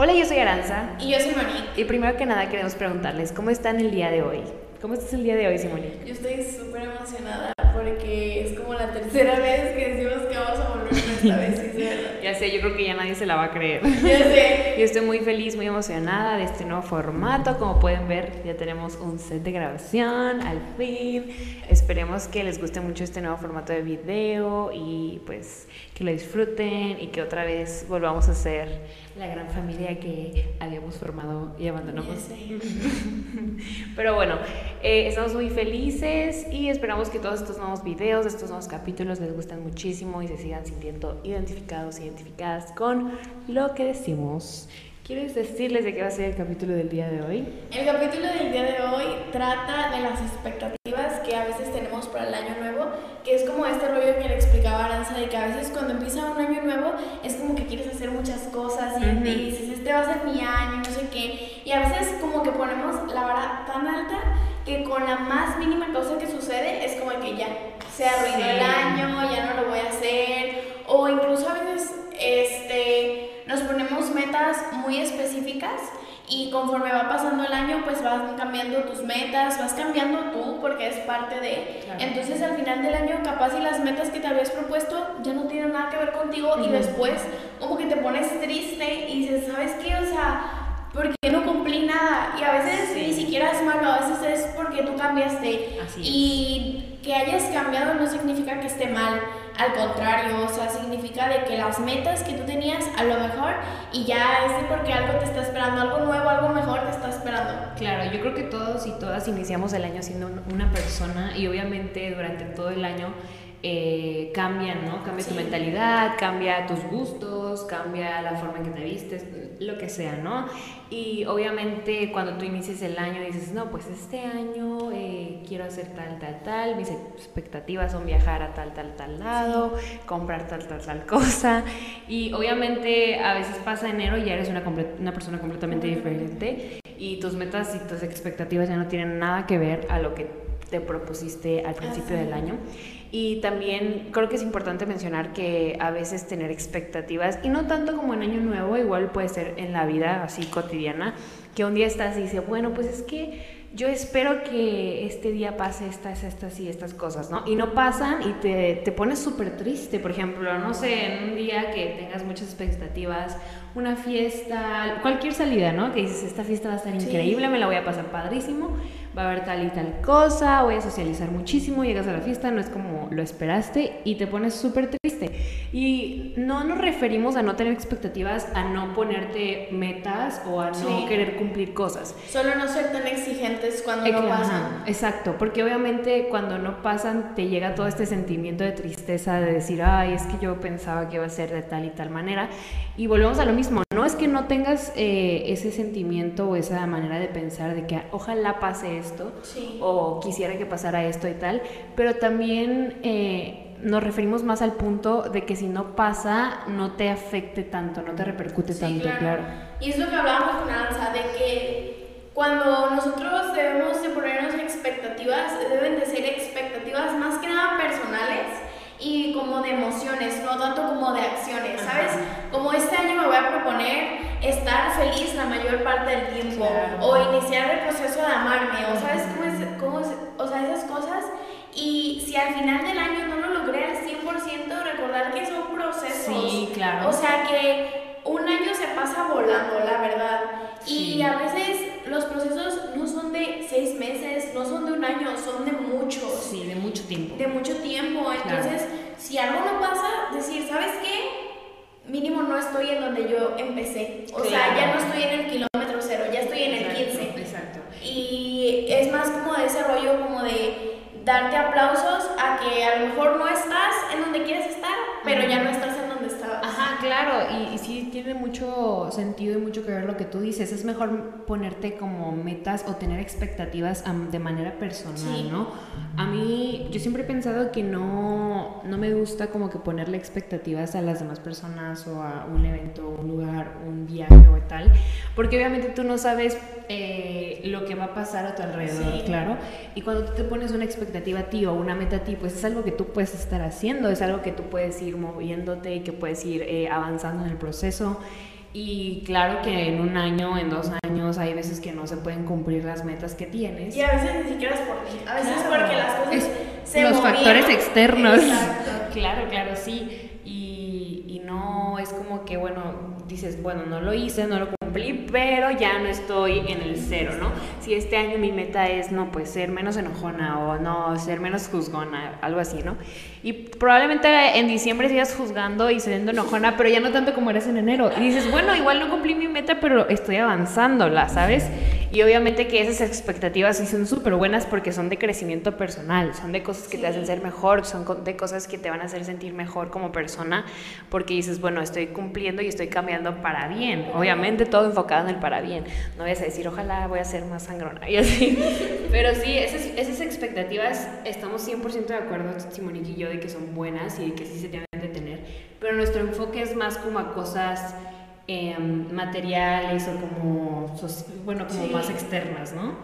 Hola, yo soy Aranza. Y yo soy Monique. Y primero que nada queremos preguntarles, ¿cómo están el día de hoy? ¿Cómo estás el día de hoy, Simone? Yo estoy súper emocionada porque es como la tercera vez que decimos que vamos a volver esta vez, sí, Ya sé, yo creo que ya nadie se la va a creer. Ya sé. Yo estoy muy feliz, muy emocionada de este nuevo formato. Como pueden ver, ya tenemos un set de grabación, al fin. Esperemos que les guste mucho este nuevo formato de video y pues que lo disfruten y que otra vez volvamos a ser la gran familia que habíamos formado y abandonamos. Pero bueno, eh, estamos muy felices y esperamos que todos estos nuevos videos, estos nuevos capítulos les gusten muchísimo y se sigan sintiendo identificados, identificadas con lo que decimos. ¿Quieres decirles de qué va a ser el capítulo del día de hoy? El capítulo del día de hoy trata de las expectativas que a veces tenemos para el año nuevo, que es como este rollo que le explicaba Aranza, de que a veces cuando empieza un año nuevo es como que quieres hacer muchas cosas y, dices, este va a ser mi año, no sé qué, y a veces como que ponemos la vara tan alta que con la más mínima cosa que sucede es como que ya se arruinó el año, ya no lo voy a hacer, o incluso a veces este nos ponemos metas muy específicas y conforme va pasando el año, pues vas cambiando tus metas, vas cambiando tú porque es parte de... Entonces al final del año capaz y las metas que te habías propuesto ya no tienen nada que ver contigo y después como que te pones triste y dices, ¿sabes qué? O sea, ¿por qué no cumplí nada? Y a veces ni siquiera es malo, a veces es porque tú cambiaste. y que hayas cambiado no significa que esté mal al contrario, o sea, significa de que las metas que tú tenías a lo mejor y ya es porque algo te está esperando, algo nuevo, algo mejor te está esperando. Claro, yo creo que todos y todas iniciamos el año siendo una persona y obviamente durante todo el año eh, cambian, ¿no? Cambia tu mentalidad, cambia tus gustos, cambia la forma en que te vistes, lo que sea, ¿no? Y obviamente cuando tú inicias el año dices, no, pues este año eh, quiero hacer tal, tal, tal, mis expectativas son viajar a tal, tal, tal lado, comprar tal, tal, tal cosa. Y obviamente a veces pasa enero y ya eres una, una persona completamente diferente y tus metas y tus expectativas ya no tienen nada que ver a lo que te propusiste al principio del año. Y también creo que es importante mencionar que a veces tener expectativas, y no tanto como en Año Nuevo, igual puede ser en la vida así cotidiana, que un día estás y dices, bueno, pues es que yo espero que este día pase estas, estas y estas cosas, ¿no? Y no pasan y te, te pones súper triste, por ejemplo, no sé, en un día que tengas muchas expectativas, una fiesta, cualquier salida, ¿no? Que dices, esta fiesta va a estar increíble, me la voy a pasar padrísimo va a haber tal y tal cosa, voy a socializar muchísimo, llegas a la fiesta, no es como lo esperaste y te pones súper triste. Y no nos referimos a no tener expectativas, a no ponerte metas o a no querer cumplir cosas. Solo no ser tan exigentes cuando no pasan. exacto, porque obviamente cuando no pasan te llega todo este sentimiento de tristeza de decir, ay, es que yo pensaba que iba a ser de tal y tal manera. Y volvemos a lo mismo, no es que no tengas eh, ese sentimiento o esa manera de pensar de que ojalá pase esto o quisiera que pasara esto y tal, pero también eh, nos referimos más al punto de que si no pasa no te afecte tanto, no te repercute tanto, claro. Y es lo que hablábamos con Ansa, de que cuando nosotros debemos de ponernos expectativas, deben de ser expectativas más que nada personales y como de emociones, no tanto como de acciones, ¿sabes? Como este año me voy a proponer estar feliz la mayor parte del tiempo o iniciar el proceso de amarme, o sabes cómo es, cómo es, o sea, esas cosas. Y si al final del año no lo logré al 100%, recordar que son procesos. Sí, claro. O sea que un año se pasa volando, la verdad. Y a veces los procesos no son de seis meses, no son de un año, son de muchos. Sí, de mucho tiempo. De mucho tiempo. Entonces, si algo no pasa, decir, ¿sabes qué? Mínimo no estoy en donde yo empecé. O sea, ya no estoy en el kilómetro cero, ya estoy en el 15. Exacto. Y es más como de ese rollo como de darte aplausos a que a lo mejor no estás en donde quieres estar, pero ya no estás en donde estabas. Ajá, claro, y, y, sí tiene mucho sentido y mucho que ver lo que tú dices. Es mejor ponerte como metas o tener expectativas de manera personal, ¿no? A mí, yo siempre he pensado que no, no me gusta como que ponerle expectativas a las demás personas o a un evento, un lugar, un viaje o tal, porque obviamente tú no sabes eh, lo que va a pasar a tu alrededor, claro. Y cuando tú te pones una expectativa a ti o una meta a ti, pues es algo que tú puedes estar haciendo, es algo que tú puedes ir moviéndote y que puedes ir eh, avanzando en el proceso. Y claro que en un año, en dos años, hay veces que no se pueden cumplir las metas que tienes. Y a veces ni siquiera es por ti, a veces porque las cosas se Los factores externos. Claro, claro, sí. Y, y no es como que, bueno, dices, bueno, no lo hice, no lo cumplí, pero ya no estoy en el cero, ¿no? Si este año mi meta es, no, pues ser menos enojona o no, ser menos juzgona, algo así, ¿no? Y probablemente en diciembre sigas juzgando y siendo enojona, pero ya no tanto como eres en enero. Y dices, bueno, igual no cumplí mi meta, pero estoy avanzándola, ¿sabes? Y obviamente que esas expectativas sí son súper buenas porque son de crecimiento personal, son de cosas que te hacen ser mejor, son de cosas que te van a hacer sentir mejor como persona, porque dices, bueno, estoy cumpliendo y estoy cambiando para bien. Obviamente todo enfocado en el para bien. No voy a decir, ojalá voy a ser más sangrona y así. Pero sí, esas, esas expectativas estamos 100% de acuerdo, Simonique y yo, de que son buenas y de que sí se deben de tener. Pero nuestro enfoque es más como a cosas Em, materiales o como, bueno, como más externas, ¿no?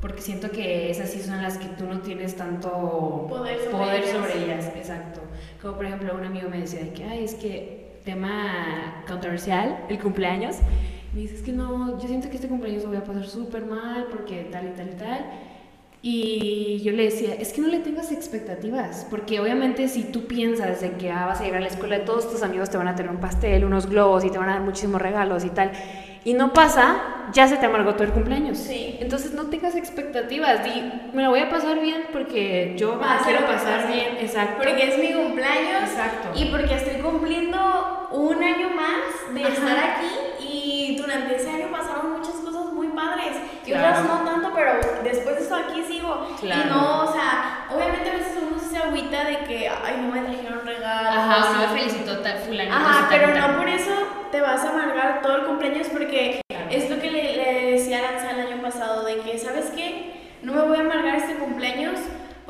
Porque siento que esas sí son las que tú no tienes tanto poder sobre, ellas. Exacto. Como por ejemplo, un amigo me decía que, ay, es que tema controversial, el cumpleaños. Me dice, es que no, yo siento que este cumpleaños lo voy a pasar súper mal porque tal y tal y tal. Y yo le decía, es que no le tengas expectativas, porque obviamente si tú piensas de que ah, vas a llegar a la escuela y todos tus amigos te van a tener un pastel, unos globos y te van a dar muchísimos regalos y tal, y no pasa, ya se te amargó todo el cumpleaños. Sí. Entonces no tengas expectativas, di, me lo voy a pasar bien porque yo ah, quiero pasar bien, exacto. Porque es mi cumpleaños. Exacto. Y porque estoy cumpliendo un año más de estar aquí durante ese año pasaron muchas cosas muy padres. Y otras no tanto, pero después de eso aquí sigo. Y no, o sea, obviamente a veces uno se agüita de que, ay, no me trajeron regalo. Ajá, no me felicitó tal fulanito. Ajá, pero no por eso te vas a amargar todo el cumpleaños porque es lo que le, le decía a Aranza el año pasado, de que, ¿sabes qué? No me voy a amargar este cumpleaños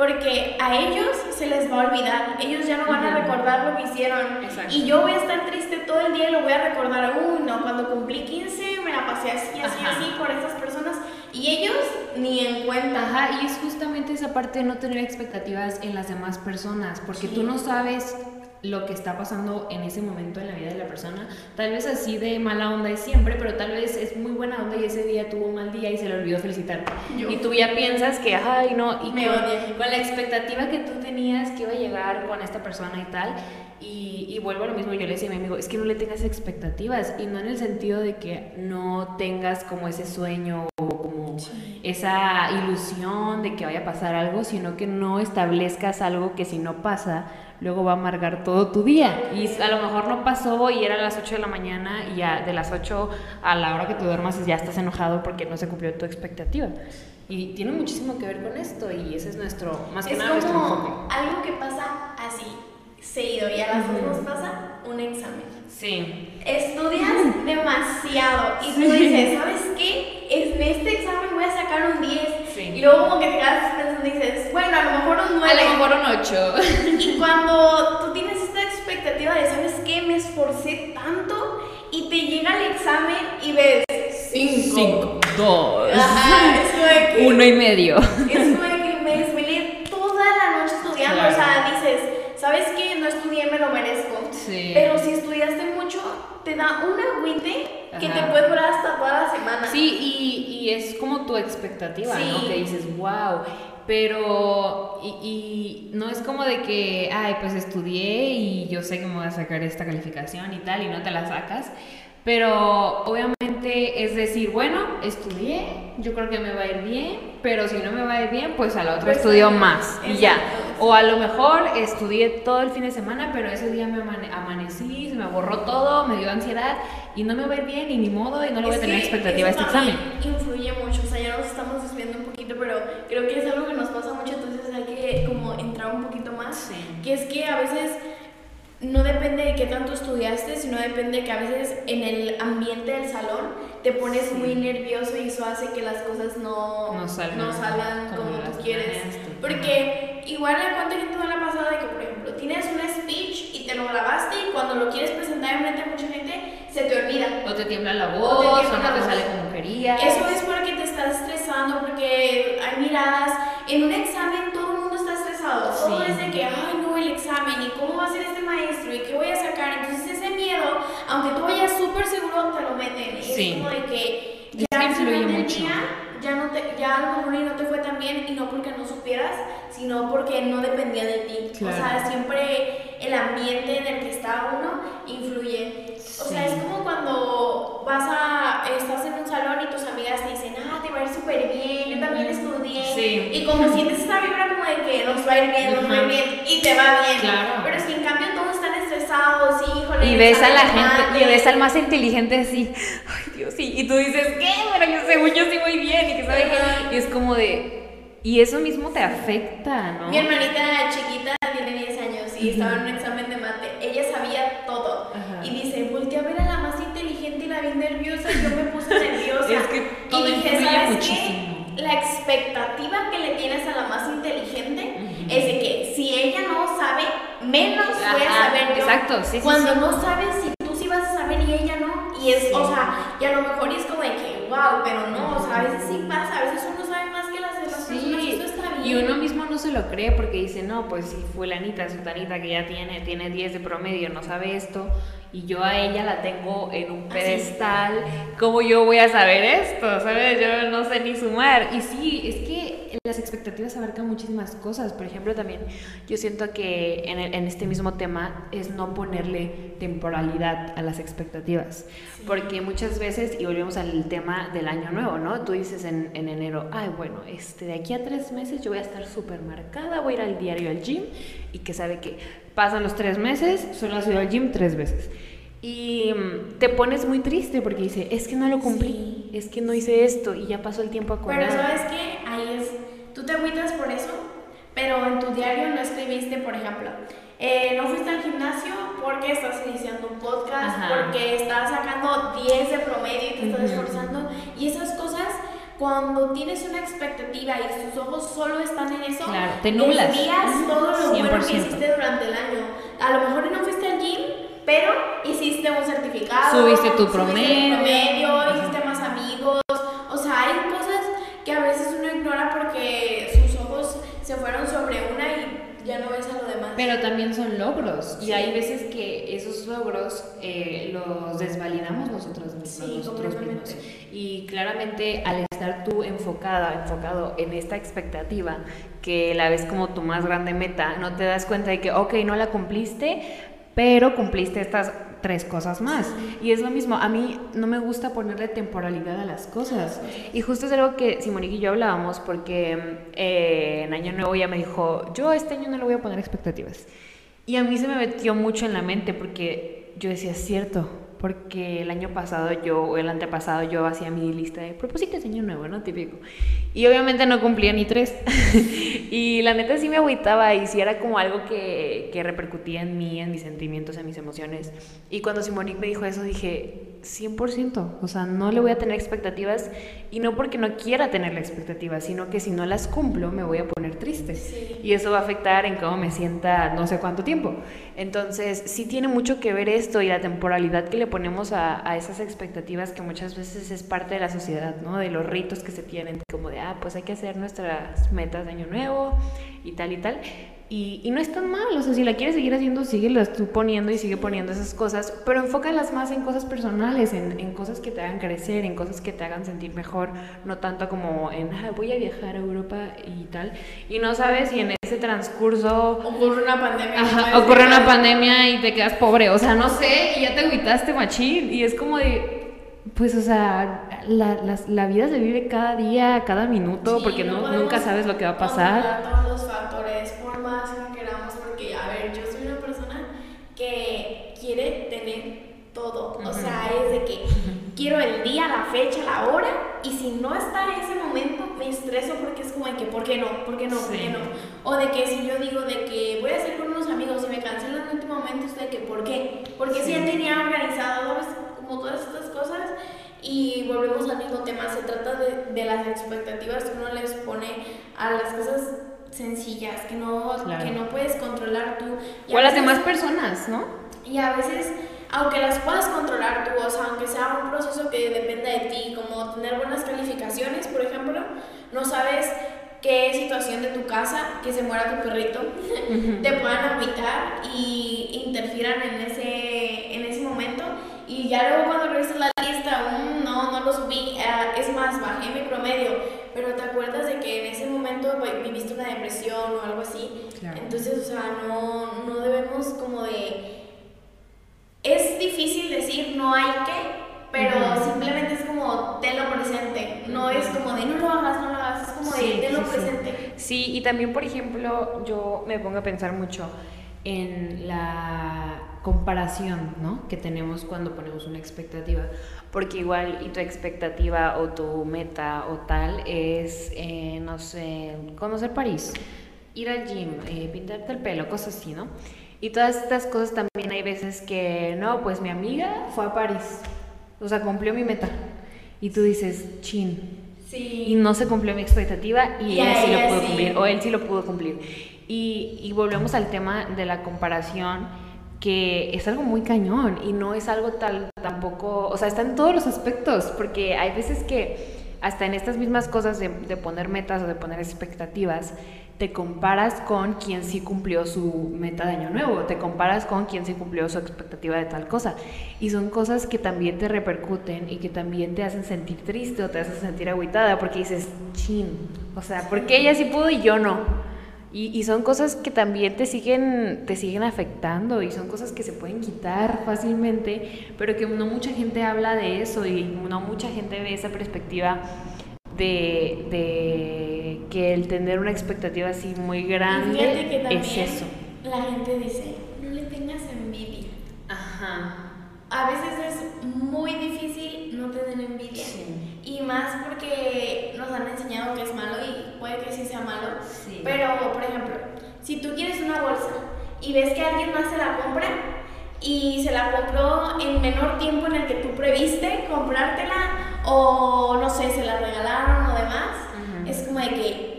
porque a ellos se les va a olvidar, ellos ya no van a recordar lo que hicieron. Y yo voy a estar triste todo el día y lo voy a recordar, uy, no, cuando cumplí 15 me la pasé así, así, así por estas personas. Y ellos ni en cuenta. Ajá, y es justamente esa parte de no tener expectativas en las demás personas, porque tú no sabes lo que está pasando en ese momento en la vida de la persona. Tal vez así de mala onda es siempre, pero tal vez es muy buena onda y ese día tuvo un mal día y se le olvidó felicitarte. Y tú ya piensas que, ay, no, y Me con, con, la expectativa que tú tenías que iba a llegar con esta persona y tal. Y, y, vuelvo a lo mismo, yo le decía a mi amigo, es que no le tengas expectativas y no en el sentido de que no tengas como ese sueño o como esa ilusión de que vaya a pasar algo, sino que no establezcas algo que si no pasa, luego va a amargar todo tu día. Y a lo mejor no pasó y era a las 8 de la mañana y ya de las 8 a la hora que tú duermas ya estás enojado porque no se cumplió tu expectativa. Y tiene muchísimo que ver con esto y ese es nuestro, más que es nada, nuestro enfoque. Algo que pasa así, seguido, y a las dos nos pasa un examen. Sí. Estudias demasiado y tú dices, ¿sabes qué? En este examen voy a sacar un 10. Sí. Y luego como que te quedas pensando y dices, bueno, a lo mejor un 9. A lo mejor un 8. Y cuando tú tienes esta expectativa de, ¿sabes qué? Me esforcé tanto y te llega el examen y ves 5. 5. 2. Ajá, es como de que... Uno y medio. Es como de que me desvelé toda la noche estudiando. Claro. O sea, dices, ¿sabes qué? No estudié, me lo merezco. Sí. Pero si estudiaste mucho, te da un agüite que te puede durar hasta toda la semana. Sí, y, y es como tu expectativa, Sí. ¿no? Que dices, wow. Pero, y, y no es como de que, ay, pues estudié y yo sé que me voy a sacar esta calificación y tal, y no te la sacas. Pero obviamente es decir, bueno, estudié, yo creo que me va a ir bien, pero si no me va a ir bien, pues a la otra Pues, estudio más y ya. O a lo mejor estudié todo el fin de semana, pero ese día me amane- amanecí, se me borró todo, me dio ansiedad y no me va a ir bien y ni modo y no le voy a tener expectativa a este examen. Influye mucho, o sea, ya nos estamos desviando un poquito, pero creo que es algo que nos pasa mucho, entonces hay que como entrar un poquito más. Sí. Que es que a veces no depende de qué tanto estudiaste, sino depende de que a veces en el ambiente del salón te pones muy nervioso y eso hace que las cosas no, No salgan como, como tú quieres. Porque igual a cuánta gente no le ha pasado de que, por ejemplo, tienes un speech y te lo grabaste y cuando lo quieres presentar en frente a mucha gente, se te olvida. O te tiembla la O te voz, o, no te voz. sale como querías. Eso es porque te estás estresando, porque hay miradas. En un examen todo el mundo está estresado. Todo Sí. es de que, ay, no, el examen, y cómo va a ser este maestro, y qué voy a sacar. Entonces, ese miedo, aunque tú vayas súper seguro, te lo meten. Sí. es como de que ya influye mucho. día, te, ya a lo mejor y no te fue tan bien, y no porque no supieras, sino porque no dependía de ti. Claro. O sea, siempre el ambiente en el que está uno influye. O sea, Sí. es como cuando vas a, estás en un salón y tus amigas te dicen, ah, te va a ir súper bien, yo también estudié. Sí. Y como sientes esa vibra como de que nos va a ir bien, nos va a ir bien, y te va bien. Claro. Pero si en cambio híjole. Y ves a la gente, y ves al más inteligente así, ay Dios, sí, y tú dices, ¿qué? Pero yo según yo sí voy bien, y que sabe qué, y es como de, y eso mismo te afecta, ¿no? Mi hermanita chiquita tiene 10 años y estaba en un examen de mate. Ella sabía todo. Ajá. Y dice, volteé a ver a la más inteligente y la vi nerviosa y yo me puse nerviosa. Es que todo y dije, ¿sabes muchísimo". qué? La expectativa que le tienes a la más inteligente es de que si ella no sabe, menos voy a Ajá, saber yo. Exacto, sí, sí, Cuando sí. no sabes si tú sí vas a saber y ella no. Y es, o sea, y a lo mejor es como de que, wow, pero no, o sea, a veces sí pasa, a veces uno sabe más que las demás personas eso está bien. y uno mismo no se lo cree porque dice, no, pues si fulanita, sutanita que ya tiene, tiene 10 de promedio, no sabe esto, y yo a ella la tengo en un Así. pedestal, ¿cómo yo voy a saber esto? ¿Sabes? Yo no sé ni sumar. Y sí, es que las expectativas abarcan muchísimas cosas. Por ejemplo, también yo siento que en, el- en este mismo tema es no ponerle temporalidad a las expectativas. Porque muchas veces, y volvemos al tema del año nuevo, ¿no? Tú dices en, en enero, ay, bueno, este, de aquí a tres meses yo voy a estar súper marcada, voy a ir al diario al gym, y que sabe que pasan los tres meses, solo has ido al gym tres veces. Y mm, te pones muy triste porque dice, es que no lo cumplí, es que no hice esto, y ya pasó el tiempo a Pero sabes qué, ahí es, tú te agüitas por eso, pero en tu diario no escribiste, por ejemplo, eh, no fuiste al gimnasio porque estás iniciando un podcast, Ajá. porque estás sacando 10 de promedio y te estás esforzando, y esas cosas, cuando tienes una expectativa y tus ojos solo están en eso, Claro, te nublas. todo lo bueno que 100%. hiciste durante el año. A lo mejor no fuiste al gym, pero hiciste un certificado, Subiste tu subiste promedio. promedio, Ajá. hiciste más amigos, o sea, hay cosas que a veces uno ignora porque sus ojos se fueron sobre una y ya no ves a lo demás. Pero también son logros. Y Sí. hay veces que esos logros eh, los desvalidamos nosotros mismos. Sí, nosotros mismos. Y claramente al estar tú enfocada, enfocado en esta expectativa, que la ves como tu más grande meta, no te das cuenta de que, ok, no la cumpliste, pero cumpliste estas tres cosas más. Y es lo mismo, a mí no me gusta ponerle temporalidad a las cosas. Y justo es algo que Simonique y yo hablábamos porque eh, en Año Nuevo ella me dijo, yo este año no le voy a poner expectativas. Y a mí se me metió mucho en la mente porque yo decía, cierto, porque el año pasado yo, o el antepasado, yo hacía mi lista de propósitos de año nuevo, ¿no? Típico. Y obviamente no cumplía ni tres. y la neta sí me agüitaba y sí era como algo que, que repercutía en mí, en mis sentimientos, en mis emociones. Y cuando Simonique me dijo eso, dije, 100%, o sea, no le voy a tener expectativas y no porque no quiera tener la expectativa, sino que si no las cumplo me voy a poner triste. Sí. Y eso va a afectar en cómo me sienta no sé cuánto tiempo. Entonces, sí tiene mucho que ver esto y la temporalidad que le ponemos a, esas expectativas que muchas veces es parte de la sociedad, ¿no? De los ritos que se tienen, como de, ah, pues hay que hacer nuestras metas de año nuevo y tal y tal. Y, y no es tan mal, o sea, si la quieres seguir haciendo, síguelas tú poniendo y sigue poniendo esas cosas, pero enfócalas más en cosas personales, en, en cosas que te hagan crecer, en cosas que te hagan sentir mejor, no tanto como en, ah, voy a viajar a Europa y tal. Y no sabes si en ese transcurso Ocurre una pandemia. Ajá, ocurre una pandemia y te quedas pobre, o sea, no sé, y ya te agüitaste machín, y es como de, pues, o sea, la, la, la vida se vive cada día, cada minuto, Sí, porque no no- podemos nunca sabes lo que va a pasar. Por más que queramos, porque, a ver, yo soy una persona que quiere tener todo. O sea, es de que quiero el día, la fecha, la hora, y si no está en ese momento, me estreso porque es como de que, ¿por qué no? ¿Por qué no? ¿Por qué no? O de que si yo digo de que voy a hacer con unos amigos y me cancelan en el último momento, usted de que, ¿por qué? Porque si ya tenía organizado. Como todas estas cosas. Y volvemos al mismo tema, se trata de, de las expectativas que uno les pone a las cosas sencillas, que no, que no puedes controlar tú. o a las demás personas, ¿no? Y a veces aunque las puedas controlar tú, o sea, aunque sea un proceso que dependa de ti, como tener buenas calificaciones, por ejemplo, no sabes qué situación de tu casa, que se muera tu perrito, te puedan agüitar y interfieran en ese, en ese momento. Y ya luego cuando revisas la lista, lo subí, uh, es más, bajé mi promedio, pero te acuerdas de que en ese momento pues, viviste una depresión o algo así. Entonces, o sea, no, no debemos como de es difícil decir no hay que, pero simplemente es como tenlo presente. No es como de no lo hagas, no lo hagas, es como de tenlo presente. Sí. y también, por ejemplo, yo me pongo a pensar mucho en la comparación ¿no? que tenemos cuando ponemos una expectativa. Porque igual, y tu expectativa o tu meta o tal es, eh, no sé, conocer París, ir al gym, eh, pintarte el pelo, cosas así, ¿no? Y todas estas cosas también hay veces que, no, pues mi amiga fue a París, o sea, cumplió mi meta. Y tú dices, chin. Sí. Y no se cumplió mi expectativa y ella sí lo pudo cumplir, o él sí lo pudo cumplir. Y, y volvemos al tema de la comparación, que es algo muy cañón y no es algo tal tampoco, o sea, está en todos los aspectos, porque hay veces que hasta en estas mismas cosas de, de poner metas o de poner expectativas, te comparas con quien sí cumplió su meta de año nuevo, te comparas con quien sí cumplió su expectativa de tal cosa. Y son cosas que también te repercuten y que también te hacen sentir triste o te hacen sentir agüitada porque dices, chin, o sea, ¿por qué ella sí pudo y yo no? Y, y, son cosas que también te siguen, te siguen afectando y son cosas que se pueden quitar fácilmente, pero que no mucha gente habla de eso y no mucha gente ve esa perspectiva de, de que el tener una expectativa así muy grande es eso. La gente dice, no le tengas envidia. Ajá. A veces es muy difícil no tener envidia. Y más porque nos han enseñado que es malo y puede que sí sea malo. Pero, por ejemplo, si tú quieres una bolsa y ves que alguien más se la compra y se la compró en menor tiempo en el que tú previste comprártela, o no sé, se la regalaron o demás, es como de que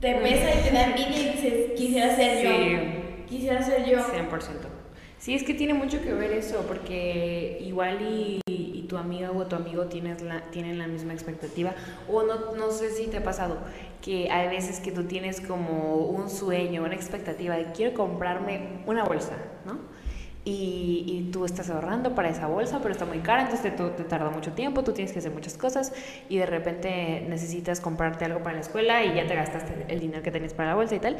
te pesa y te da envidia y dices, quisiera ser yo. Quisiera ser yo. 100%. Sí, es que tiene mucho que ver eso, porque igual y, tu amiga o tu amigo tienes la, tienen la misma expectativa, o no, no sé si te ha pasado, que hay veces que tú tienes como un sueño, una expectativa de quiero comprarme una bolsa, ¿no? y, tú estás ahorrando para esa bolsa, pero está muy cara, entonces te, te, tarda mucho tiempo, tú tienes que hacer muchas cosas y de repente necesitas comprarte algo para la escuela y ya te gastaste el dinero que tenías para la bolsa y tal.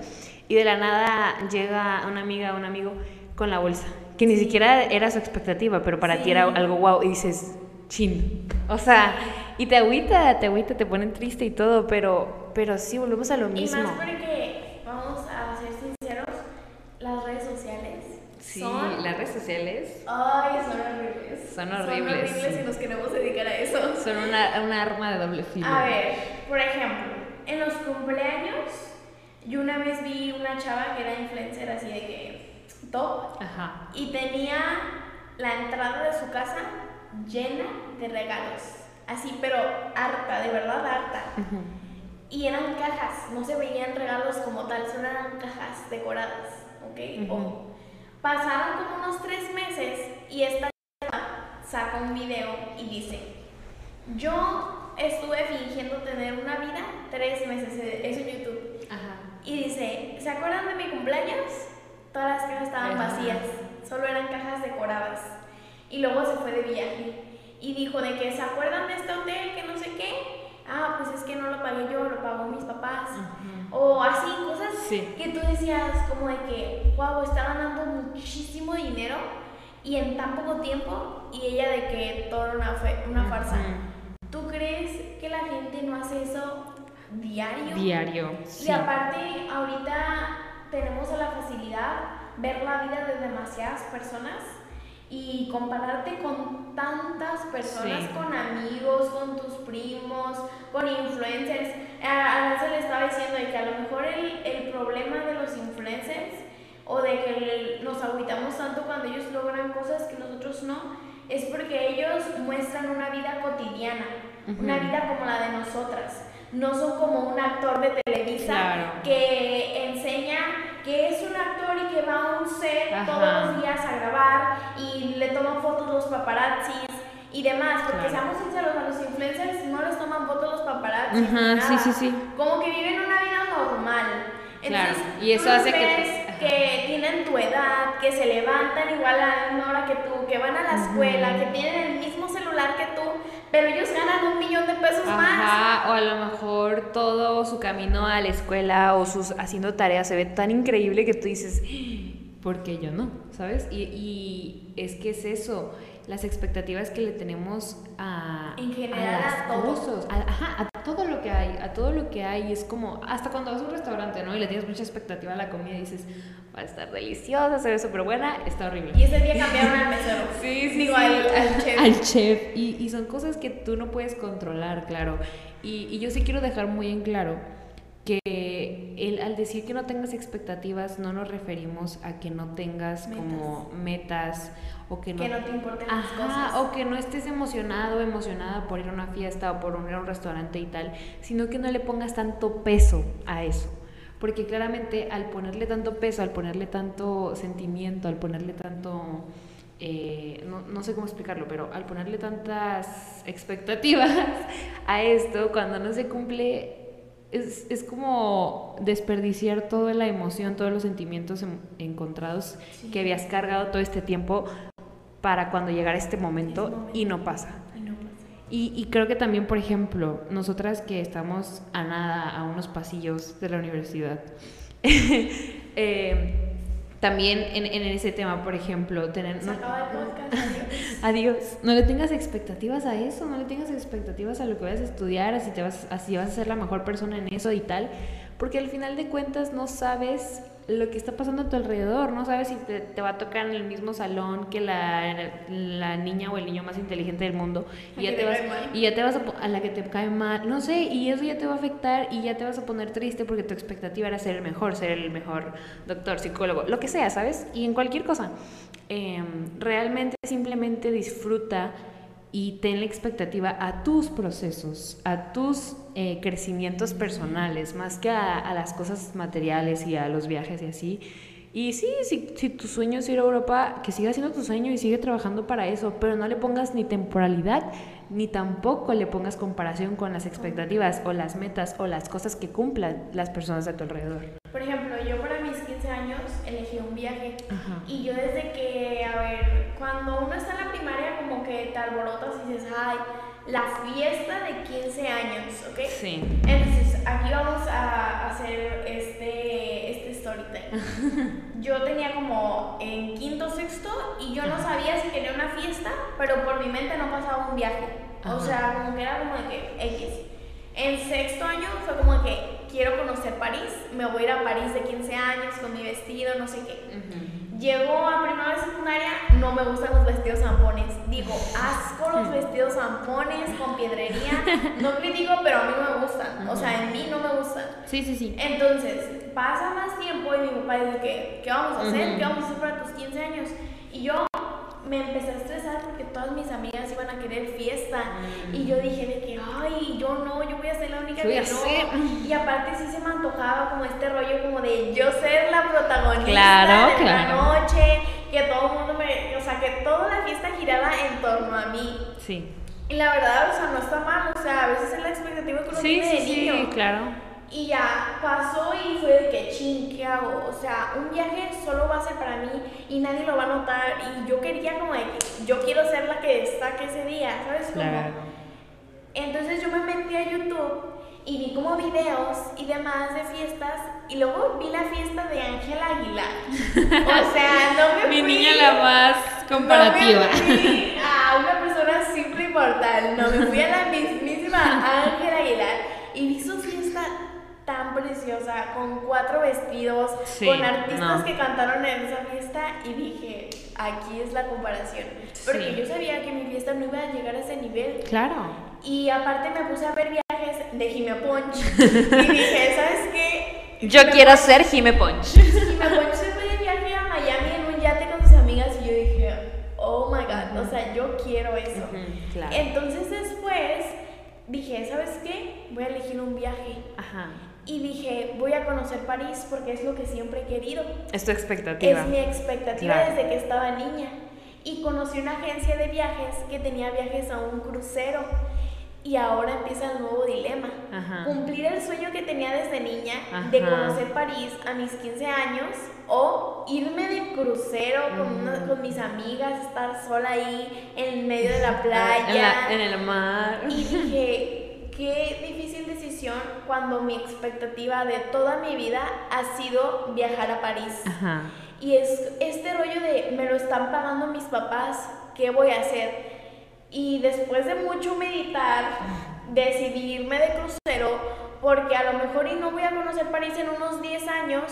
Y de la nada llega una amiga o un amigo con la bolsa, que ni siquiera era su expectativa, pero para ti era algo wow y dices, chin. O sea, y te agüita, te agüita, te ponen triste y todo, pero, pero sí, volvemos a lo mismo. Y más porque, vamos a ser sinceros, las redes sociales Sí, las redes sociales. Ay, son horribles. Son horribles. Son horribles y nos queremos dedicar a eso. Son una, una arma de doble filo. A ver, por ejemplo, en los cumpleaños, yo una vez vi una chava que era influencer así de que top. Ajá. Y tenía la entrada de su casa llena de regalos. Así, pero harta, de verdad harta. Y eran cajas, no se veían regalos como tal, solo eran cajas decoradas, ¿ok? Pasaron como unos tres meses y esta saca un video y dice, yo estuve fingiendo tener una vida tres meses, eso en YouTube. Y dice, ¿se acuerdan de mi cumpleaños? Todas las cajas estaban vacías, solo eran cajas decoradas. Y luego se fue de viaje y dijo de que, ¿se acuerdan de este hotel que no sé qué? ah, pues es que no lo pagué yo, lo pagó mis papás. O así, cosas que tú decías como de que, wow, está ganando muchísimo dinero y en tan poco tiempo y ella de que todo era una, una farsa. ¿Tú crees que la gente no hace eso diario? Diario. Y aparte, ahorita tenemos la facilidad ver la vida de demasiadas personas y compararte con tantas personas, con amigos, con tus primos, con influencers. A se le estaba diciendo de que a lo mejor el, el problema de los influencers o de que nos agüitamos tanto cuando ellos logran cosas que nosotros no, es porque ellos muestran una vida cotidiana, una vida como la de nosotras. No son como un actor de Televisa que enseña que es un actor y que va a un set todos los días a grabar y le toman fotos los paparazzis y demás, porque seamos sinceros, a los influencers no les toman fotos los paparazzis. sí, sí, sí. Como que viven una vida normal. claro, y eso hace que que tienen tu edad, que se levantan igual a la misma hora que tú, que van a la escuela, que tienen el mismo celular que tú, pero ellos ganan un millón de pesos más. O a lo mejor todo su camino a la escuela o sus haciendo tareas se ve tan increíble que tú dices, ¿por qué yo no? ¿Sabes? Y, y es que es eso las expectativas que le tenemos a, en general a, todos. ajá, a todo lo que hay, a todo lo que hay. Es como, hasta cuando vas a un restaurante, ¿no? Y le tienes mucha expectativa a la comida y dices, va a estar deliciosa, se ve súper buena, está horrible. Y ese día cambiaron al mesero. sí, sí, Al, chef. Al chef. Y, y, son cosas que tú no puedes controlar, claro. Y, y yo sí quiero dejar muy en claro que el, al decir que no tengas expectativas no nos referimos a que no tengas como metas o que no, te importen las cosas. o que no estés emocionado o emocionada por ir a una fiesta o por ir a un restaurante y tal, sino que no le pongas tanto peso a eso. Porque claramente al ponerle tanto peso, al ponerle tanto sentimiento, al ponerle tanto... Eh, no, no, sé cómo explicarlo, pero al ponerle tantas expectativas a esto, cuando no se cumple, es, es, como desperdiciar toda la emoción, todos los sentimientos encontrados que habías cargado todo este tiempo para cuando llegara este momento, y no pasa. Y, y, creo que también, por ejemplo, nosotras que estamos a nada, a unos pasillos de la universidad, eh, también en, en, ese tema, por ejemplo, tener... No, adiós. No le tengas expectativas a eso, no le tengas expectativas a lo que vayas a estudiar, a si, te vas, a si vas a ser la mejor persona en eso y tal, porque al final de cuentas no sabes lo que está pasando a tu alrededor, no sabes si te, va a tocar en el mismo salón que la, la, niña o el niño más inteligente del mundo y ya, te vas, y ya te vas a, a la que te cae mal, no sé, y eso ya te va a afectar y ya te vas a poner triste porque tu expectativa era ser el mejor, ser el mejor doctor, psicólogo, lo que sea, ¿sabes? Y en cualquier cosa. Em, realmente simplemente disfruta y ten la expectativa a tus procesos, a tus eh, crecimientos personales, más que a, las cosas materiales y a los viajes y así. Y sí, si, si tu sueño es ir a Europa, que siga siendo tu sueño y sigue trabajando para eso, pero no le pongas ni temporalidad, ni tampoco le pongas comparación con las expectativas o las metas o las cosas que cumplan las personas a tu alrededor. Por ejemplo, yo para mis 15 años elegí un viaje y yo desde que, a ver, cuando uno está en la primaria como que te alborotas y dices, ay, la fiesta de 15 años, ¿ok? Sí. Entonces, aquí vamos a hacer este, este story yo tenía como en quinto, sexto y yo no sabía si quería una fiesta, pero por mi mente no pasaba un viaje. O sea, como que era como de que X. En sexto año fue como que quiero conocer París, me voy a ir a París de 15 años con mi vestido, no sé qué. Llego a primera secundaria, no me gustan los vestidos zampones. Digo, asco los vestidos zampones con piedrería. No critico, pero a mí no me gustan. O sea, en mí no me gustan. Sí, sí, sí. Entonces, pasa más tiempo y mi papá dice que, ¿qué vamos a hacer? ¿Qué vamos a hacer para tus 15 años? Y yo me empecé a estresar porque todas mis amigas iban a querer fiesta. Mm. Y yo dije de que, ay, yo no, yo voy a ser la única que no. Y aparte sí se me antojaba como este rollo como de yo ser la protagonista de la noche, que todo el mundo me, o sea, que toda la fiesta girara en torno a mí. Sí. Y la verdad, o sea, no está mal, o sea, a veces es la expectativa que uno tiene de niño. Sí, claro. Y ya pasó y fue de que, ching, ¿qué hago? O sea, un viaje solo va a ser para mí y nadie lo va a notar. Y yo quería como de que yo quiero ser la que destaque ese día, ¿sabes? Claro. Entonces yo me metí a YouTube y vi como videos y demás de fiestas y luego vi la fiesta de Ángela Aguilar. O sea, no me Mi niña la más comparativa. No me fui a una persona simple y mortal, no me fui a la mismísima Ángela Aguilar y vi su fiesta tan preciosa, con cuatro vestidos, con artistas que cantaron en esa fiesta y dije, aquí es la comparación. Porque yo sabía que mi fiesta no iba a llegar a ese nivel. Claro. Y aparte me puse a ver viajes de Jime Punch y dije, ¿sabes qué? Yo quiero ser Jime Punch. Jime Punch se fue de viaje a Miami en un yate con sus amigas y yo dije, oh my god, o sea, yo quiero eso. claro. Entonces después dije, ¿sabes qué? Voy a elegir un viaje. Ajá. Y dije, voy a conocer París porque es lo que siempre he querido. Es tu expectativa. Es mi expectativa desde que estaba niña. Y conocí una agencia de viajes que tenía viajes a un crucero. Y ahora empieza el nuevo dilema. Cumplir el sueño que tenía desde niña de conocer París a mis 15 años o irme de crucero con, con mis amigas, estar sola ahí en medio de la playa. En, el mar. Y dije, qué decisión cuando mi expectativa de toda mi vida ha sido viajar a París. Y es este rollo de, me lo están pagando mis papás, ¿qué voy a hacer? Y después de mucho meditar, decidí irme de crucero porque a lo mejor y no voy a conocer París en unos 10 años,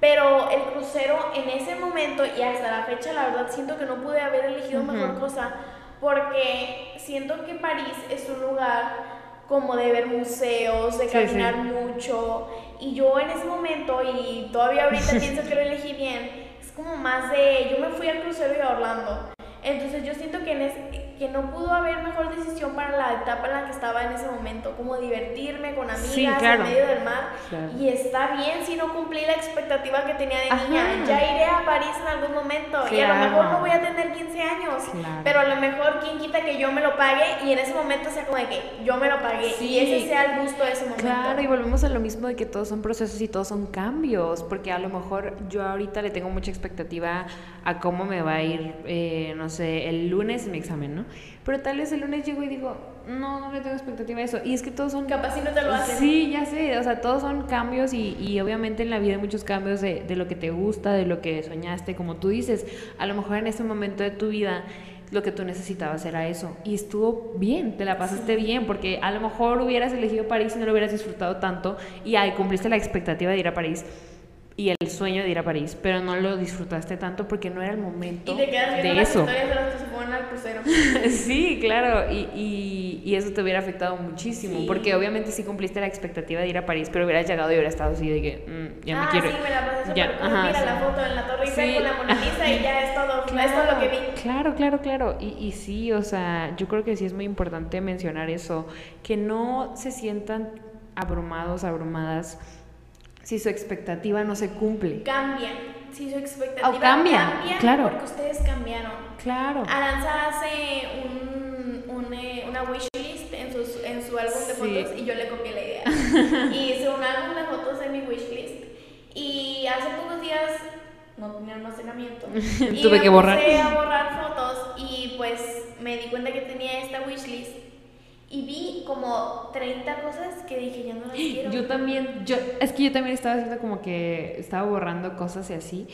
pero el crucero en ese momento y hasta la fecha la verdad siento que no pude haber elegido mejor cosa porque siento que París es un lugar como de ver museos, de caminar mucho y yo en ese momento y todavía ahorita pienso que lo elegí bien, es como más de yo me fui al crucero y a Orlando. Entonces yo siento que en ese que no pudo haber mejor decisión para la etapa en la que estaba en ese momento, como divertirme con amigas en medio del mar. Y está bien si no cumplí la expectativa que tenía de niña. Ya iré a París en algún momento y a lo mejor no voy a tener 15 años, pero a lo mejor quien quita que yo me lo pague y en ese momento sea como de que yo me lo pagué y ese sea el gusto de ese momento. Claro, y volvemos a lo mismo de que todos son procesos y todos son cambios, porque a lo mejor yo ahorita le tengo mucha expectativa a cómo me va a ir, eh, no sé, el lunes mi examen, ¿no? Pero tal vez el lunes llego y digo, no, no le tengo expectativa a eso. Y es que todos son... Capaz si no te lo hacen. Sí, ya sé. O sea, todos son cambios y, y obviamente en la vida hay muchos cambios de, de, lo que te gusta, de lo que soñaste. Como tú dices, a lo mejor en ese momento de tu vida lo que tú necesitabas era eso. Y estuvo bien, te la pasaste bien, porque a lo mejor hubieras elegido París y no lo hubieras disfrutado tanto y ahí cumpliste la expectativa de ir a París y el sueño de ir a París, pero no lo disfrutaste tanto porque no era el momento y te quedas de eso. Las de los que se ponen al crucero. sí, claro, y, y, y, eso te hubiera afectado muchísimo, porque obviamente sí cumpliste la expectativa de ir a París, pero hubieras llegado y hubieras estado así de que mm, ya ah, me quiero. sí, me la pasé ya, ajá, Mira la foto en la Torre Eiffel con la Mona Lisa y ya es todo, claro, es todo lo que vi. Claro, claro, claro, y, y sí, o sea, yo creo que sí es muy importante mencionar eso, que no se sientan abrumados, abrumadas si su expectativa no se cumple. Cambia. Si su expectativa oh, cambia, claro. porque ustedes cambiaron. Claro. Aranza hace un, un, eh, una wishlist en, sus, en su álbum de fotos y yo le copié la idea. y hice un álbum de fotos en mi wishlist. Y hace pocos días no tenía almacenamiento. Tuve que borrar. a borrar fotos y pues me di cuenta que tenía esta wishlist y vi como 30 cosas que dije, ya no las quiero. Yo también, yo, es que yo también estaba haciendo como que estaba borrando cosas y así,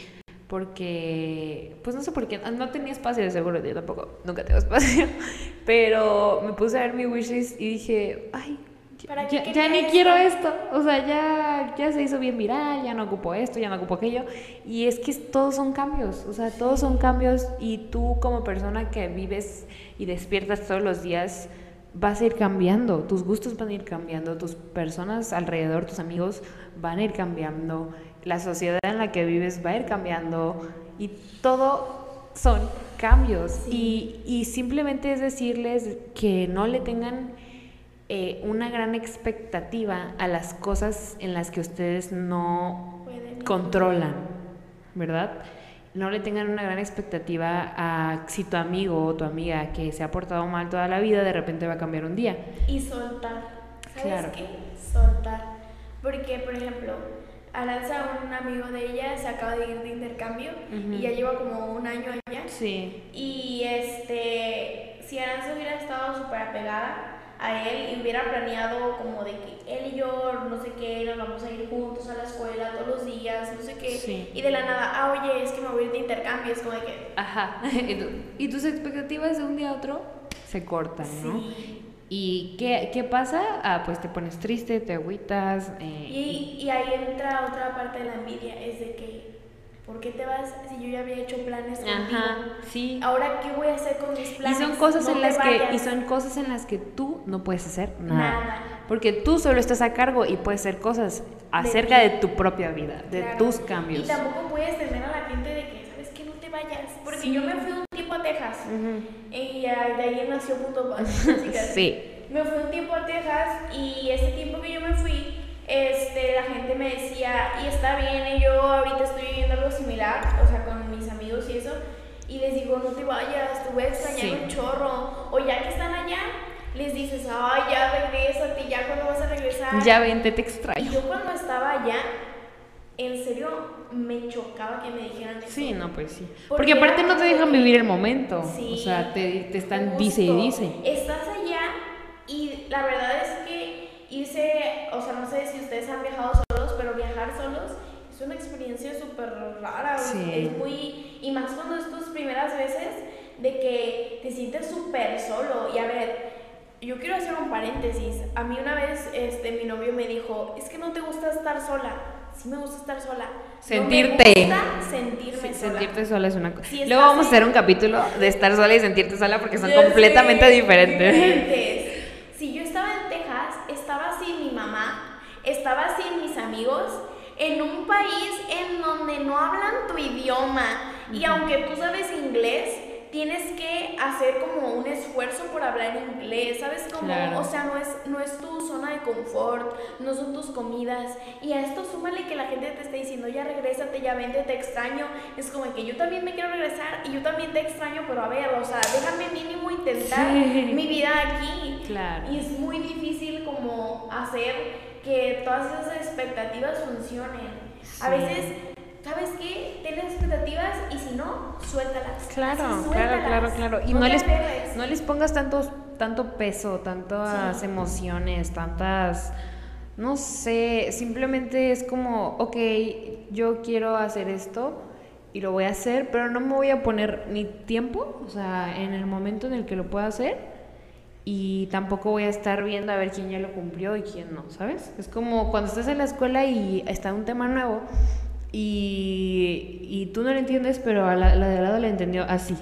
porque, pues no sé por qué, no tenía espacio de seguro, yo tampoco, nunca tengo espacio, pero me puse a ver mi wishlist y dije, ay, ya, ya, ni quiero esto, o sea, ya, ya se hizo bien viral, ya no ocupo esto, ya no ocupo aquello, y es que todos son cambios, o sea, todos son cambios y tú como persona que vives y despiertas todos los días, vas a ir cambiando, tus gustos van a ir cambiando, tus personas alrededor, tus amigos van a ir cambiando, la sociedad en la que vives va a ir cambiando y todo son cambios. Y, simplemente es decirles que no le tengan eh, una gran expectativa a las cosas en las que ustedes no controlan, ¿verdad? No le tengan una gran expectativa a si tu amigo o tu amiga que se ha portado mal toda la vida de repente va a cambiar un día. Y soltar. ¿Sabes qué? Soltar. Porque, por ejemplo, Aranza, un amigo de ella, se acaba de ir de intercambio y ya lleva como un año allá. Sí. Y este, si Aranza hubiera estado súper apegada, a él y hubiera planeado como de que él y yo, no sé qué, nos vamos a ir juntos a la escuela todos los días, no sé qué, y de la nada, ah, oye, es que me voy a ir de intercambio, es como de que... Ajá, y tus expectativas de un día a otro se cortan, ¿no? ¿Y qué, qué pasa? Ah, pues te pones triste, te agüitas. Eh, Y, y ahí entra otra parte de la envidia, es de que, ¿por qué te vas si yo ya había hecho planes contigo? Ajá, sí. Ahora, ¿qué voy a hacer con mis Y planes? son cosas No en las que y son cosas en las que tú no puedes hacer nada. Nada. Porque tú solo estás a cargo y puedes hacer cosas acerca de tu propia vida, de Claro. tus cambios. Y tampoco puedes tener a la gente de que, ¿sabes qué? No te vayas. Porque yo me fui un tiempo a Texas. Ujú. Y ah, de ahí nació Punto. Sí. Me fui un tiempo a Texas y ese tiempo que yo me fui, este, la gente me decía, y está bien, y yo ahorita estoy viviendo algo similar, o sea, con mis amigos y eso, y les digo, no te vayas, te voy a extrañar Sí. un chorro, o ya que están allá, les dices, ay, ya regrésate, ya cuando vas a regresar. Ya vente, te Y extraño. yo cuando estaba allá, en serio, me chocaba que me dijeran eso. Sí, no, pues sí. Porque Porque aparte no te dejan vivir el momento. Sí, o sea, te, te están Justo. dice y dice. Estás allá y la verdad es que irse, o sea, no sé si ustedes han viajado solos, pero viajar solos es una experiencia súper rara. Sí. Es muy. Y más cuando es tus primeras veces de que te sientes súper solo. Y a ver, yo quiero hacer un paréntesis. A mí una vez este, mi novio me dijo: Es que no te gusta estar sola. Sí me gusta estar sola. Sentirte. No me gusta sentirme Sí, sola. sentirte sola es una cosa. Si Luego vamos a hacer un capítulo de estar sola y sentirte sola porque son completamente diferentes. diferentes. Si yo estaba en Texas, estaba sin mi mamá, estaba sin mis amigos, en un país en donde no hablan tu idioma. Y aunque tú sabes inglés, tienes que hacer como un esfuerzo por hablar inglés, ¿sabes? Como, Claro. o sea, no es, no es tu zona de confort, no son tus comidas. Y a esto súmale que la gente te está diciendo, ya regrésate, ya vente, te extraño. Es como que yo también me quiero regresar y yo también te extraño, pero a ver, o sea, déjame mínimo intentar Sí. mi vida aquí. Claro. Y es muy difícil como hacer que todas esas expectativas funcionen. A veces, ¿sabes qué? Ten expectativas y si no, suéltalas. Claro, Así, claro, suéltalas. claro, claro. Y no, les, no les pongas tantos, tanto peso, tantas Sí. emociones, tantas, no sé, simplemente es como, ok, yo quiero hacer esto y lo voy a hacer, pero no me voy a poner ni tiempo, o sea, en el momento en el que lo pueda hacer. Y tampoco voy a estar viendo a ver quién ya lo cumplió y quién no, ¿sabes? Es como cuando estás en la escuela y está un tema nuevo y, y tú no lo entiendes, pero a la, la de al lado la entendió así.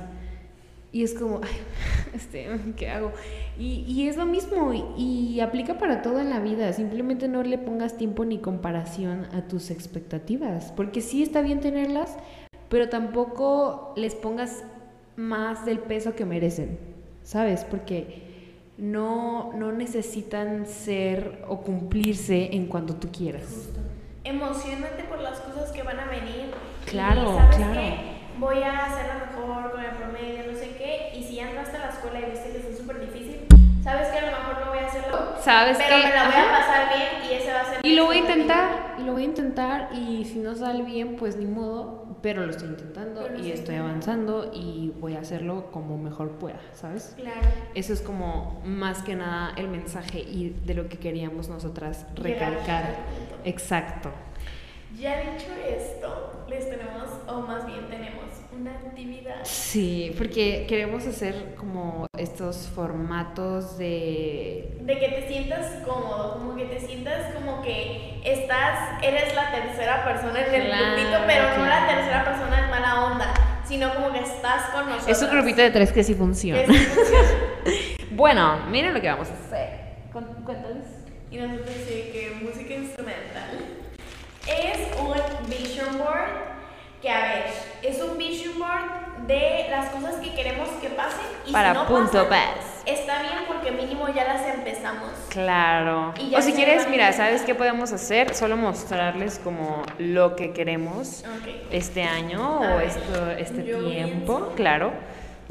Y es como, ay, este, ¿qué hago? Y, y es lo mismo, y, y aplica para todo en la vida. Simplemente no le pongas tiempo ni comparación a tus expectativas, porque sí está bien tenerlas, pero tampoco les pongas más del peso que merecen, ¿sabes? Porque no, no necesitan ser o cumplirse en cuanto tú quieras. Justo. Emocionate por las cosas que van a venir. Claro, y ¿sabes claro. qué? Voy a hacerlo mejor con el promedio, no sé qué. Y si ya entraste a la escuela y viste que es súper difícil, sabes que a lo mejor no voy a hacerlo. ¿Sabes pero me la voy Ajá. a pasar bien y ese va a ser Y lo voy a intentar, lo voy a intentar, y si no sale bien, pues ni modo, pero lo estoy intentando Pero y estoy avanzando y voy a hacerlo como mejor pueda, ¿sabes? Claro. Eso es como más que nada el mensaje y de lo que queríamos nosotras recalcar. Exacto. Ya dicho esto, les tenemos, o más bien tenemos, una actividad. Sí, porque queremos hacer como estos formatos de... De que te sientas cómodo, como que te sientas como que estás, eres la tercera persona en el Claro, grupito, pero no la tercera persona en mala onda, sino como que estás con nosotros. Es un grupito de tres que sí funciona. Que sí funciona. Bueno, miren lo que vamos a hacer. Cu- Cuéntales. Y nosotros sí que música instrumental. Es un vision board que, a ver, es un vision board de las cosas que queremos que pasen y Para si no punto pasan, paz. Está bien porque mínimo ya las empezamos. Claro. O si quieres, mira, ¿sabes qué podemos hacer? Solo mostrarles como lo que queremos este año A o ver, esto, este tiempo, pienso- claro.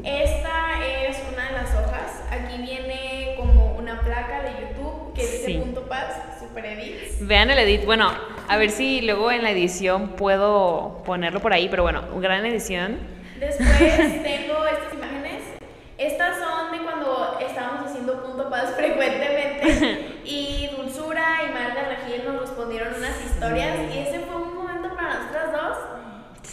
Esta es una de las hojas. Aquí viene como una placa de YouTube que dice Sí. punto paz, super edits. Vean el edit. Bueno, a ver si luego en la edición puedo ponerlo por ahí, pero bueno, gran edición. Después tengo estas imágenes. Estas son de cuando estábamos haciendo punto paz frecuentemente. Y Dulzura y Mar de Regil nos respondieron unas historias. Y ese fue un momento para nosotras dos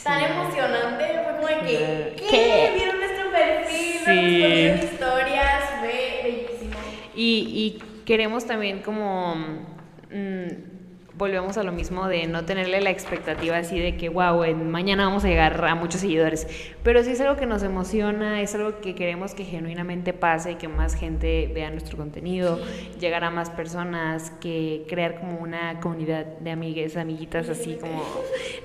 tan emocionante. Fue como de que, ¿qué? ¿Qué? ¿Vieron nuestro perfil? Nos Sí. respondieron historias. Fue bellísimo. Y, Y, queremos también como... Mm, volvemos a lo mismo de no tenerle la expectativa así de que, wow, mañana vamos a llegar a muchos seguidores. Pero sí es algo que nos emociona, es algo que queremos que genuinamente pase que más gente vea nuestro contenido, llegar a más personas, que crear como una comunidad de amigues, amiguitas, así como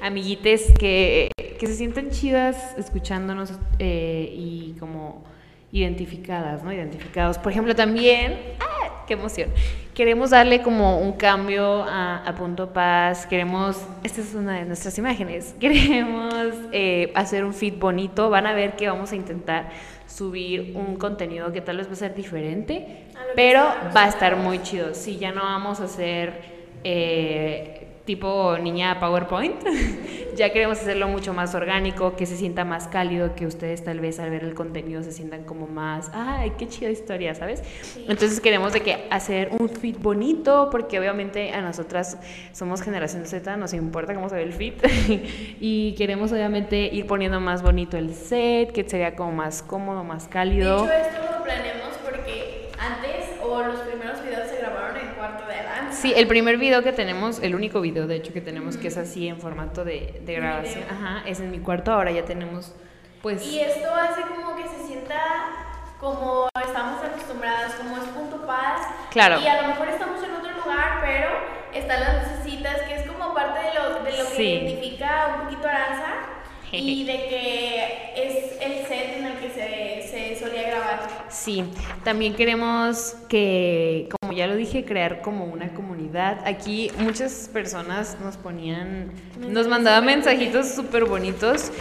amiguites que, que se sientan chidas escuchándonos eh, y como identificadas, ¿no? Identificados. Por ejemplo, también, ¡ah! ¡Qué emoción! Queremos darle como un cambio a, Punto Paz, queremos, esta es una de nuestras imágenes, queremos eh, hacer un feed bonito, van a ver que vamos a intentar subir un contenido que tal vez va a ser diferente, pero va a estar muy chido. Sí, ya no vamos a hacer... Eh, tipo niña PowerPoint. ya queremos hacerlo mucho más orgánico, que se sienta más cálido, que ustedes tal vez al ver el contenido se sientan como más, ay, qué chida historia, ¿sabes? Entonces queremos de que hacer un fit bonito, porque obviamente a nosotras somos generación Z, nos importa cómo se ve el fit, y queremos obviamente ir poniendo más bonito el set, que sería como más cómodo, más cálido. De hecho, esto lo planeamos porque antes o los primeros videos se grabaron en cuarto de Sí, el primer video que tenemos, el único video de hecho que tenemos que es así en formato de, de grabación, ajá, es en mi cuarto, ahora ya tenemos pues... Y esto hace como que se sienta como estamos acostumbradas, como es punto paz. Claro. Y a lo mejor estamos en otro lugar, pero están las lucecitas, que es como parte de lo, de lo que identifica un poquito Aranza y de que es el set en el que se, se, solía grabar. Sí, también queremos que, como ya lo dije, crear como una comunidad. Aquí muchas personas nos ponían, nos mandaban mensajitos súper bonitos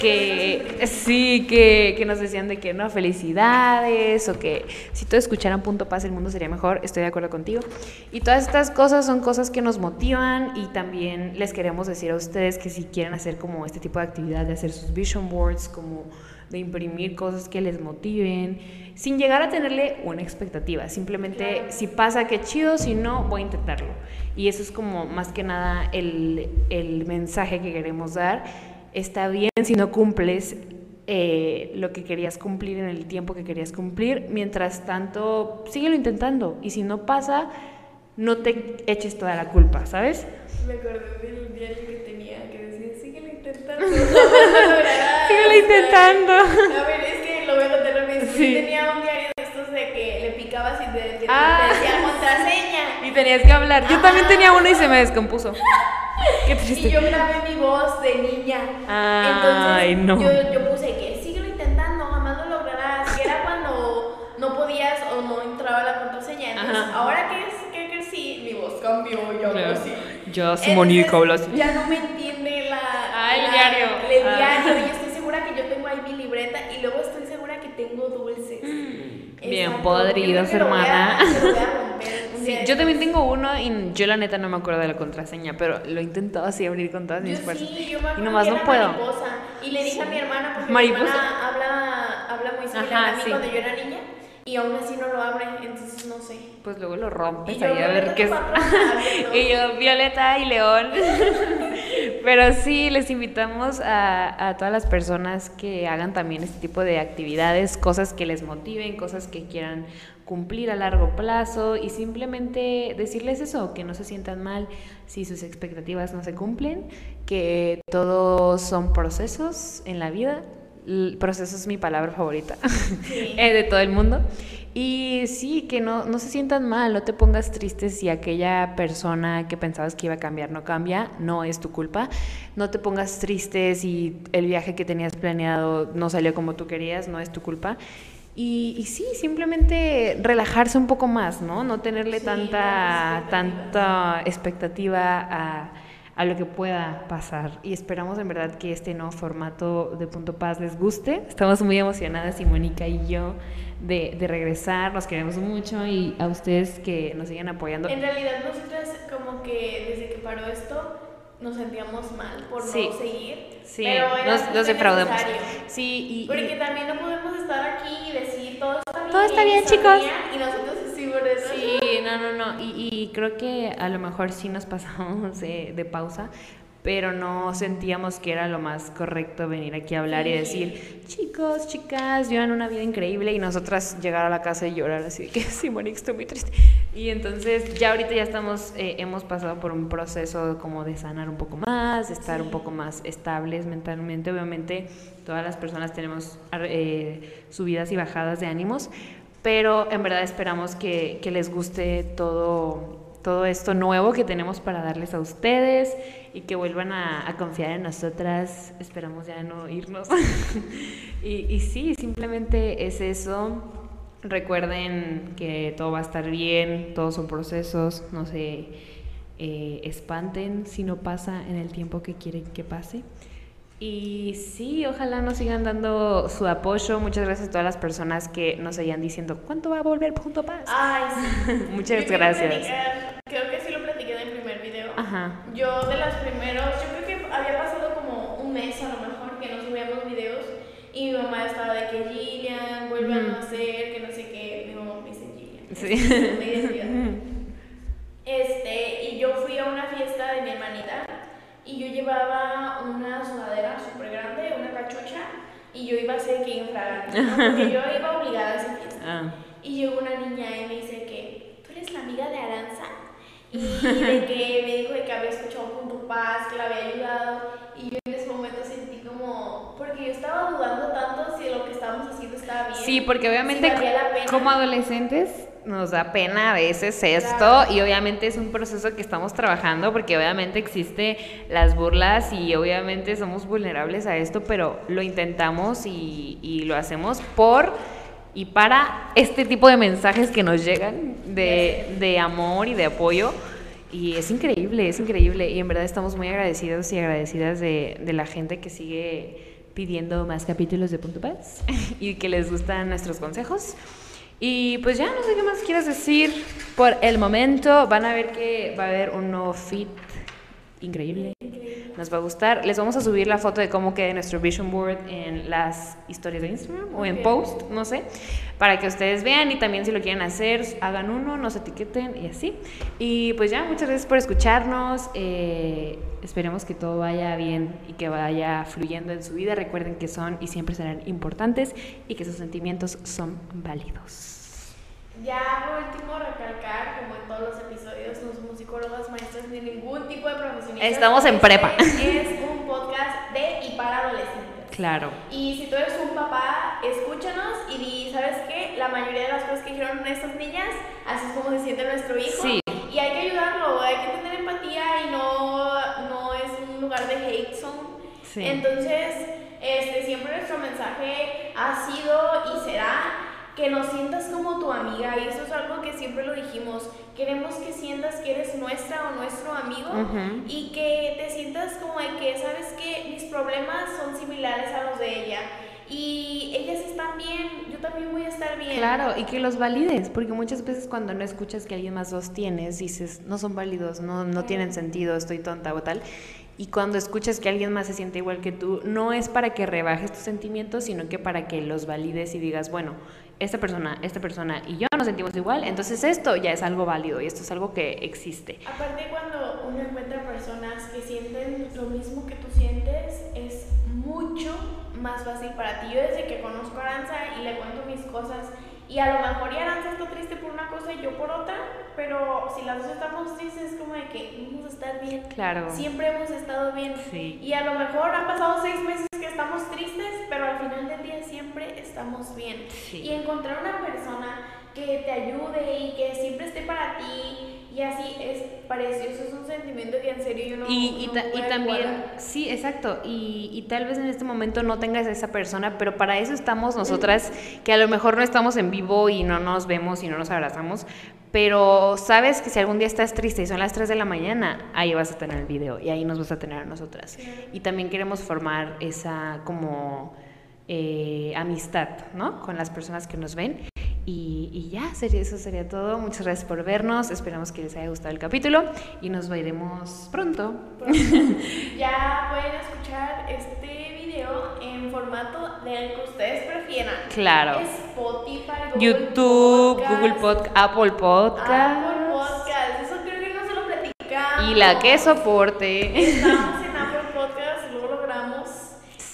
que sí, que, que, nos decían de que no, felicidades o que si todos escucharan punto paz el mundo sería mejor, estoy de acuerdo contigo. Y todas estas cosas son cosas que nos motivan y también les queremos decir a ustedes que si quieren hacer como este tipo de actividades, de hacer sus vision boards, como de imprimir cosas que les motiven, sin llegar a tenerle una expectativa. Simplemente, si pasa, qué chido, si no, voy a intentarlo. Y eso es como más que nada el, el mensaje que queremos dar. Está bien si no cumples eh, lo que querías cumplir en el tiempo que querías cumplir. Mientras tanto, síguelo intentando. Y si no pasa, no te eches toda la culpa, ¿sabes? Me acordé del diario que tenía que decía, síguelo intentando. síguelo intentando. A ver, es que lo voy a contar. Sí. Tenía un diario de estos de que le picabas y te, ah. decía contraseña. Y tenías que hablar. Yo también tenía uno y se me descompuso. Qué triste. Y yo grabé mi voz de niña. Ay, Entonces, no. yo, yo puse que síguelo intentando, jamás lo lograrás. Que era cuando no podías o no entraba la contraseña. Entonces, ahora que es yo hablo así. Yo, Simónica, hablo así. Ya no me entiende la. Ah, el diario. El ah. diario. Yo estoy segura que yo tengo ahí mi libreta y luego estoy segura que tengo dulces. Bien podridos, hermana. sí, yo también tengo uno y yo la neta no me acuerdo de la contraseña, pero lo he intentado así abrir con todas mis fuerzas. Sí, yo me y nomás no puedo. Mariposa. Y le dije a mi hermana, porque mi hermana habla, habla muy similar a mí cuando yo era niña. Y aún así no lo abre, entonces no sé. Pues luego lo rompes ahí a ver qué es. y yo, Violeta y León. Pero sí, les invitamos a, a, todas las personas que hagan también este tipo de actividades, cosas que les motiven, cosas que quieran cumplir a largo plazo y simplemente decirles eso, que no se sientan mal si sus expectativas no se cumplen, que todos son procesos en la vida el proceso es mi palabra favorita eh, de todo el mundo. Y sí, que no, no se sientan mal, no te pongas triste si aquella persona que pensabas que iba a cambiar no cambia, no es tu culpa. No te pongas triste si el viaje que tenías planeado no salió como tú querías, no es tu culpa. Y, y sí, simplemente relajarse un poco más, ¿no? No tenerle tanta, tanta expectativa a a lo que pueda pasar. Y esperamos en verdad que este nuevo formato de Punto Paz les guste. Estamos muy emocionadas, Simónica y yo, de, de, regresar. Nos queremos mucho y a ustedes que nos sigan apoyando. En realidad, nosotros como que desde que paró esto nos sentíamos mal por no seguir. Sí, pero era nos, defraudamos. Sí, y, Porque también no podemos estar aquí y decir todo está bien. Todo está bien, chicos. Y nosotros sí, por eso. Sí, no, no, no. Y, y, creo que a lo mejor sí nos pasamos de, de pausa pero no sentíamos que era lo más correcto venir aquí a hablar y decir, chicos, chicas, llevan una vida increíble y nosotras llegar a la casa y llorar así, que sí, Monique, estoy muy triste. Y entonces ya ahorita ya estamos, eh, hemos pasado por un proceso como de sanar un poco más, de estar un poco más estables mentalmente. Obviamente todas las personas tenemos eh, subidas y bajadas de ánimos, pero en verdad esperamos que, que les guste todo todo esto nuevo que tenemos para darles a ustedes y que vuelvan a, confiar en nosotras. Esperamos ya no irnos. y, y sí, simplemente es eso. Recuerden que todo va a estar bien, todos son procesos, no se eh, espanten si no pasa en el tiempo que quieren que pase. Y sí, ojalá nos sigan dando su apoyo. Muchas gracias a todas las personas que nos seguían diciendo, ¿cuánto va a volver Punto Paz? Ay, sí. Muchas gracias. creo que sí lo platiqué en el primer video. Ajá. Yo de los primeros, yo creo que había pasado como un mes a lo mejor que no subíamos videos y mi mamá estaba de que Gillian vuelve a nacer, que no sé qué. Mi mamá me dice Gillian. Sí. este, y yo fui a una fiesta de mi hermanita y yo llevaba una sudadera súper grande, una cachucha, y yo iba a ser que infragante, ¿no? porque yo iba obligada a esa fiesta. Ah. Y llegó una niña y me dice que, ¿tú eres la amiga de Aranza? Y de que me dijo de que había escuchado Punto Paz, que la había ayudado, y yo en ese momento sentí como, porque yo estaba dudando tanto si lo que estábamos haciendo estaba bien. Sí, porque obviamente como adolescentes nos da pena a veces esto y obviamente es un proceso que estamos trabajando porque obviamente existe las burlas y obviamente somos vulnerables a esto, pero lo intentamos y, y lo hacemos por y para este tipo de mensajes que nos llegan de, de amor y de apoyo. Y es increíble, es increíble. Y en verdad estamos muy agradecidos y agradecidas de, de la gente que sigue pidiendo más capítulos de Punto Paz y que les gustan nuestros consejos. Y pues ya no sé qué más quieres decir por el momento. Van a ver que va a haber un nuevo fit increíble. Nos va a gustar. Les vamos a subir la foto de cómo queda nuestro vision board en las historias de Instagram o en post, no sé, para que ustedes vean y también si lo quieren hacer, hagan uno, nos etiqueten y así. Y pues ya, muchas gracias por escucharnos. Eh, esperemos que todo vaya bien y que vaya fluyendo en su vida. Recuerden que son y siempre serán importantes y que sus sentimientos son válidos. Ya por último, recalcar, como en todos los episodios, no somos psicólogas, maestras ni ningún tipo de profesionista. Estamos en prepa. Es un podcast de y para adolescentes. Claro. Y si tú eres un papá, escúchanos y di, ¿sabes qué? La mayoría de las cosas que dijeron estas niñas, así es como se siente nuestro hijo. Sí. Y hay que ayudarlo, hay que tener empatía y no, no es un lugar de hate zone. Sí. Entonces, este, siempre nuestro mensaje ha sido y será que nos sientas como tu amiga y eso es algo que siempre lo dijimos, queremos que sientas que eres nuestra o nuestro amigo y que te sientas como de que sabes que mis problemas son similares a los de ella y ellas están bien, yo también voy a estar bien. Claro, y que los valides, porque muchas veces cuando no escuchas que alguien más los tienes, dices, no son válidos, no, no tienen sentido, estoy tonta o tal. Y cuando escuchas que alguien más se siente igual que tú, no es para que rebajes tus sentimientos, sino que para que los valides y digas, bueno, esta persona, esta persona y yo nos sentimos igual, entonces esto ya es algo válido y esto es algo que existe. Aparte cuando uno encuentra personas que sienten lo mismo que tú sientes, es mucho más fácil para ti. Yo desde que conozco a Aranza y le cuento mis cosas, y a lo mejor ya Aranza está triste por una cosa y yo por otra, pero si las dos estamos tristes es como de que vamos a estar bien. Claro. Siempre hemos estado bien. Sí. Y a lo mejor han pasado seis meses que estamos tristes, pero al final del día siempre estamos bien. Y encontrar una persona que te ayude y que siempre esté para ti y así es precioso, es un sentimiento que en serio yo no Y, y, y también, sí, exacto, y, y, tal vez en este momento no tengas a esa persona, pero para eso estamos nosotras, que a lo mejor no estamos en vivo y no nos vemos y no nos abrazamos, pero sabes que si algún día estás triste y son las 3 de la mañana, ahí vas a tener el video y ahí nos vas a tener a nosotras. Y también queremos formar esa como... Eh, amistad, ¿no? Con las personas que nos ven y, y, ya, sería, eso sería todo. Muchas gracias por vernos. Esperamos que les haya gustado el capítulo y nos veremos pronto. ya pueden escuchar este video en formato del que ustedes prefieran. Claro. Spotify, YouTube, Google Podcast, Apple Podcast. Apple Podcast. Eso creo que no se lo platicamos. Y la que soporte. Estamos en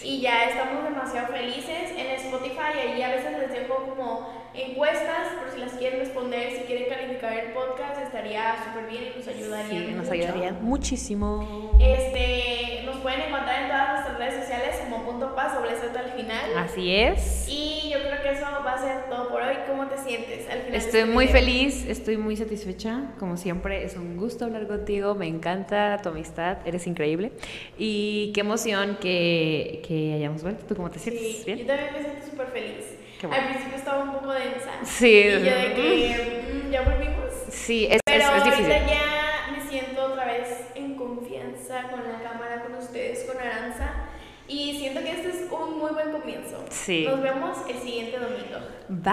Y ya estamos demasiado felices. En Spotify ahí a veces les dejo como encuestas por si las quieren responder, si quieren calificar el podcast, estaría súper bien y nos ayudaría. Sí, nos mucho. ayudarían muchísimo. Este, nos pueden encontrar en todas nuestras redes sociales como punto paz doble Z al final. Así es. Y yo creo que eso va a ser todo por hoy. ¿Cómo te sientes al final? Estoy este muy video? feliz, estoy muy satisfecha. Como siempre, es un gusto hablar contigo. Me encanta tu amistad, eres increíble. Y qué emoción que, que hayamos vuelto. ¿Tú cómo te sientes? Sí, ¿Bien? yo también me siento súper feliz. Bueno. Al principio estaba un poco densa. Sí, Y yo de que mm, ya volvimos. Sí, es, Pero es, es difícil. ahorita ya me siento otra vez en confianza con la cámara, con ustedes, con Aranza. Y siento que este es un muy buen comienzo. Sí. Nos vemos el siguiente domingo. Bye.